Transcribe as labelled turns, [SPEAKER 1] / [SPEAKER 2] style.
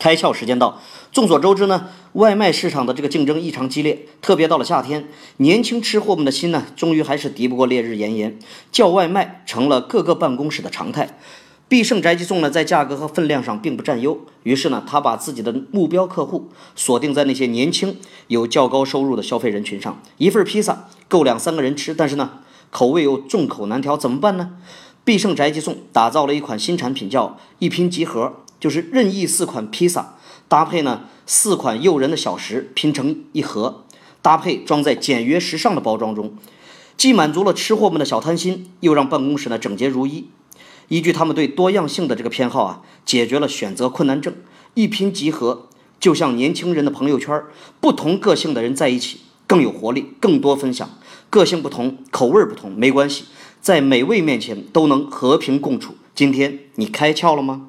[SPEAKER 1] 开窍时间到。众所周知呢，外卖市场的这个竞争异常激烈，特别到了夏天，年轻吃货们的心呢，终于还是敌不过烈日炎炎，叫外卖成了各个办公室的常态。必胜宅急送呢，在价格和分量上并不占优，于是呢，他把自己的目标客户锁定在那些年轻、有较高收入的消费人群上。一份披萨够两三个人吃，但是呢，口味又众口难调，怎么办呢？必胜宅急送打造了一款新产品，叫一拼集合，就是任意四款披萨搭配呢四款诱人的小食拼成一盒，搭配装在简约时尚的包装中，既满足了吃货们的小贪心，又让办公室呢整洁如一。依据他们对多样性的这个偏好啊，解决了选择困难症。一拼即合，就像年轻人的朋友圈，不同个性的人在一起更有活力，更多分享。个性不同，口味不同，没关系。在美味面前都能和平共处。今天你开窍了吗？